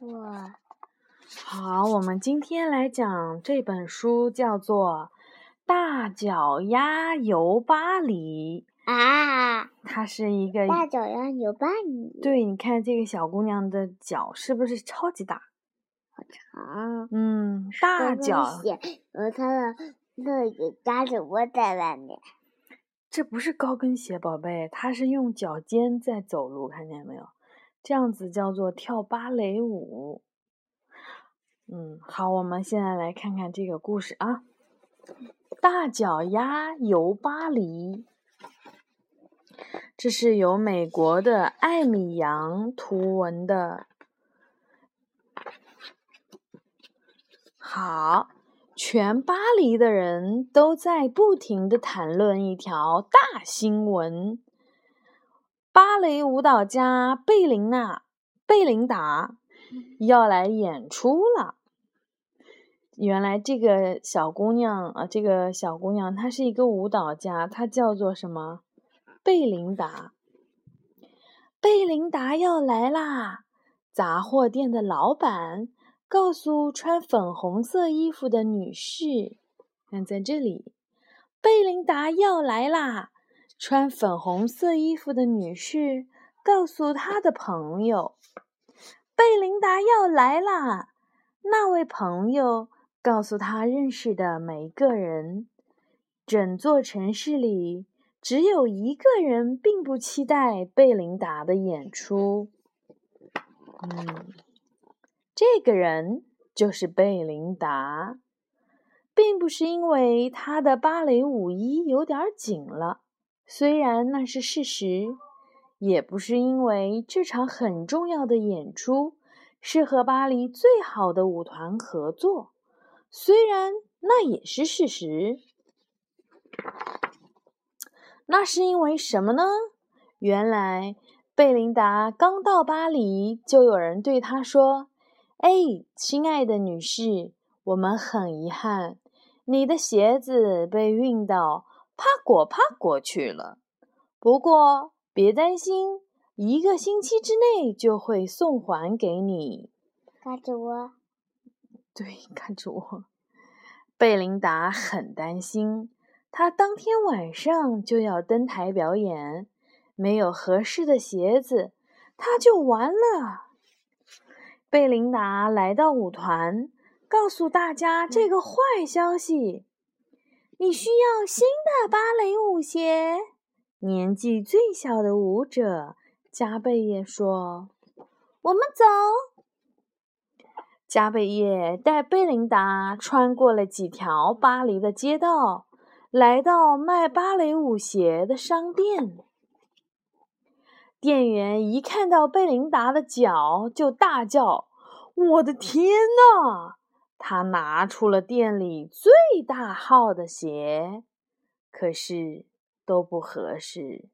哇，好，我们今天来讲这本书，叫做《大脚丫游巴黎》。啊，它是一个大脚丫游巴黎，对，你看这个小姑娘的脚是不是超级大？好长，嗯，大脚，我，她的那个夹着窝在外面。这不是高跟鞋，宝贝，它是用脚尖在走路，看见没有？这样子叫做跳芭蕾舞。嗯，好，我们现在来看看这个故事啊，《大脚丫游巴黎》。这是由美国的艾米扬图文的。好，全巴黎的人都在不停的谈论一条大新闻：芭蕾舞蹈家贝琳娜·贝琳达要来演出了。原来这个小姑娘啊，这个小姑娘她是一个舞蹈家，她叫做什么？贝琳达，贝琳达要来啦！杂货店的老板告诉穿粉红色衣服的女士：“看，在这里，贝琳达要来啦！”穿粉红色衣服的女士告诉她的朋友：“贝琳达要来啦！”那位朋友告诉他认识的每一个人。整座城市里。只有一个人并不期待贝琳达的演出，嗯，这个人就是贝琳达，并不是因为她的芭蕾舞衣有点紧了，虽然那是事实，也不是因为这场很重要的演出是和巴黎最好的舞团合作，虽然那也是事实。那是因为什么呢？原来贝琳达刚到巴黎，就有人对她说：“哎，亲爱的女士，我们很遗憾，你的鞋子被运到帕果帕果去了。不过别担心，一个星期之内就会送还给你。”看着我，对，看着我。贝琳达很担心。他当天晚上就要登台表演，没有合适的鞋子，他就完了。贝琳达来到舞团，告诉大家这个坏消息：你需要新的芭蕾舞鞋。年纪最小的舞者加贝叶说：“我们走。”加贝叶带贝琳达穿过了几条巴黎的街道。来到卖芭蕾舞鞋的商店，店员一看到贝琳达的脚，就大叫：“我的天哪！”他拿出了店里最大号的鞋，可是都不合适。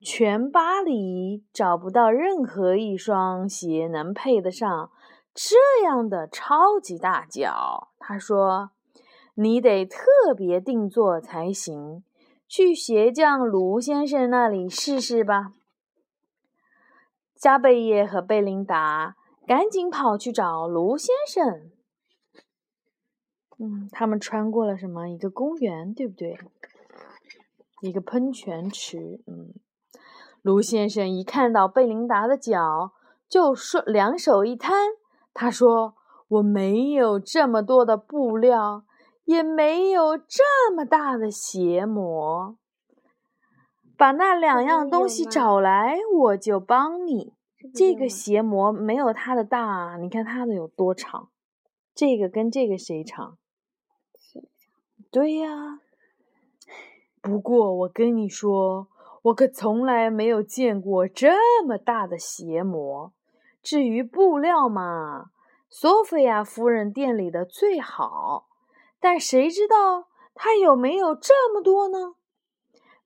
全巴黎找不到任何一双鞋能配得上这样的超级大脚。他说。你得特别定做才行，去鞋匠卢先生那里试试吧。加贝叶和贝琳达赶紧跑去找卢先生。嗯，他们穿过了什么？一个公园，对不对？一个喷泉池。嗯，卢先生一看到贝琳达的脚，就说两手一摊，他说：“我没有这么多的布料。”也没有这么大的鞋模，把那两样东西找来，我就帮你。这个鞋模没有它的大，你看它的有多长？这个跟这个谁长？对呀。不过我跟你说，我可从来没有见过这么大的鞋模。至于布料嘛，索菲亚夫人店里的最好。但谁知道他有没有这么多呢？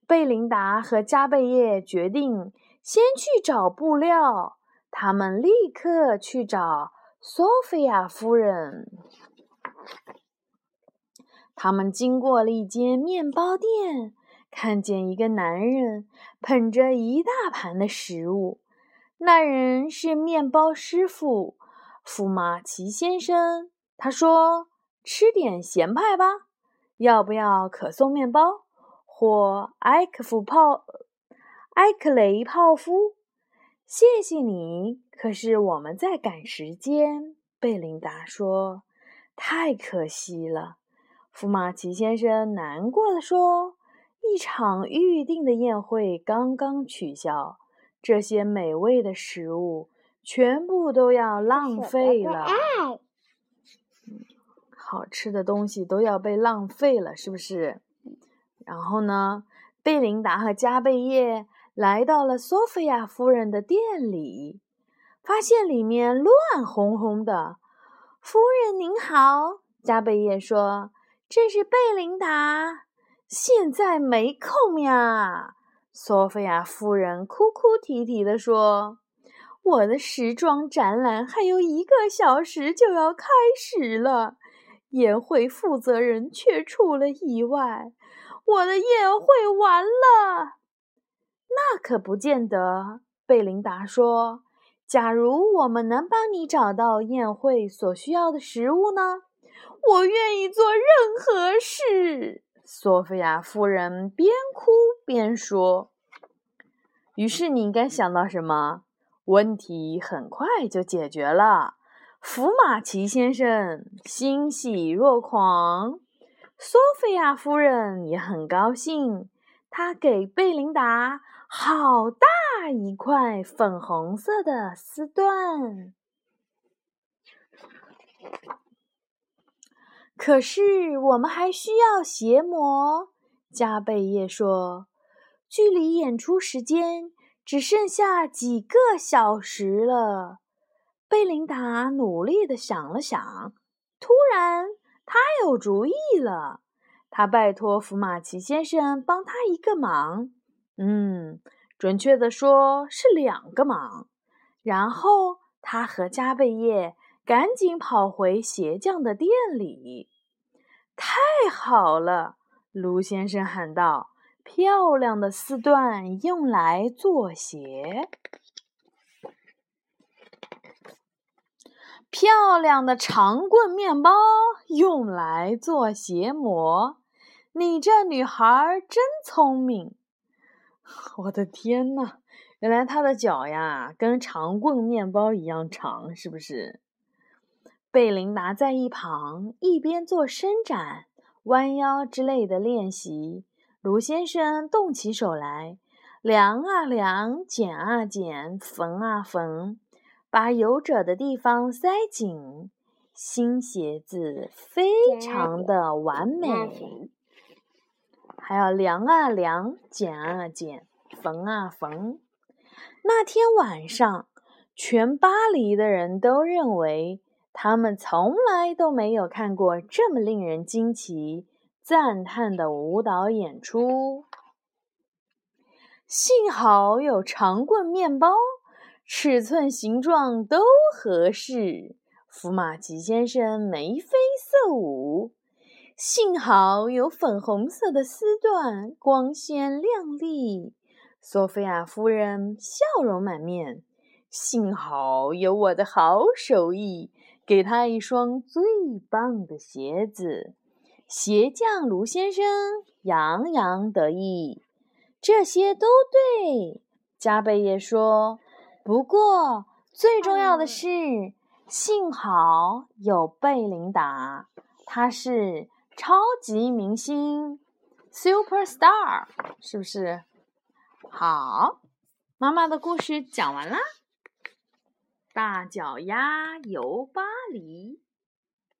贝琳达和加贝叶决定先去找布料。他们立刻去找索菲亚夫人。他们经过了一间面包店，看见一个男人捧着一大盘的食物。那人是面包师傅福马奇先生。他说：“吃点咸派吧，要不要可颂面包或埃克夫泡埃克雷泡芙？”谢谢你，可是我们在赶时间。贝琳达说：“太可惜了。”福马奇先生难过的说：“一场预定的宴会刚刚取消，这些美味的食物全部都要浪费了。好吃的东西都要被浪费了，是不是？”然后呢，贝琳达和加贝叶来到了索菲亚夫人的店里。发现里面乱哄哄的。夫人您好，加贝叶说：“这是贝琳达，现在没空呀。”索菲亚夫人哭哭啼啼地说：“我的时装展览还有一个小时就要开始了，宴会负责人却出了意外，我的宴会完了。”那可不见得，贝琳达说。假如我们能帮你找到宴会所需要的食物呢？我愿意做任何事。索菲亚夫人边哭边说。于是你应该想到什么？问题很快就解决了。福马奇先生欣喜若狂，索菲亚夫人也很高兴。她给贝琳达好大。一块粉红色的丝缎，可是我们还需要鞋模。加贝叶说：“距离演出时间只剩下几个小时了。”贝琳达努力的想了想，突然他有主意了。他拜托福马奇先生帮他一个忙。嗯。准确的说是两个忙，然后他和加贝叶赶紧跑回鞋匠的店里。太好了，卢先生喊道：“漂亮的丝缎用来做鞋，漂亮的长棍面包用来做鞋模。你这女孩真聪明。”我的天呐，原来她的脚呀，跟长棍面包一样长，是不是？贝琳达在一旁一边做伸展、弯腰之类的练习，卢先生动起手来，量啊量，剪啊剪，缝啊缝，把有褶的地方塞紧，新鞋子非常的完美。还要量啊量，剪啊剪，缝啊缝。那天晚上，全巴黎的人都认为他们从来都没有看过这么令人惊奇、赞叹的舞蹈演出。幸好有长棍面包，尺寸、形状都合适。福马吉先生眉飞色舞。幸好有粉红色的丝缎，光鲜亮丽。索菲亚夫人笑容满面。幸好有我的好手艺，给他一双最棒的鞋子。鞋匠卢先生洋洋得意。这些都对，加贝叶说。不过最重要的是，幸好有贝琳达，她是。超级明星，super star，是不是？好，妈妈的故事讲完啦。大脚丫游巴黎。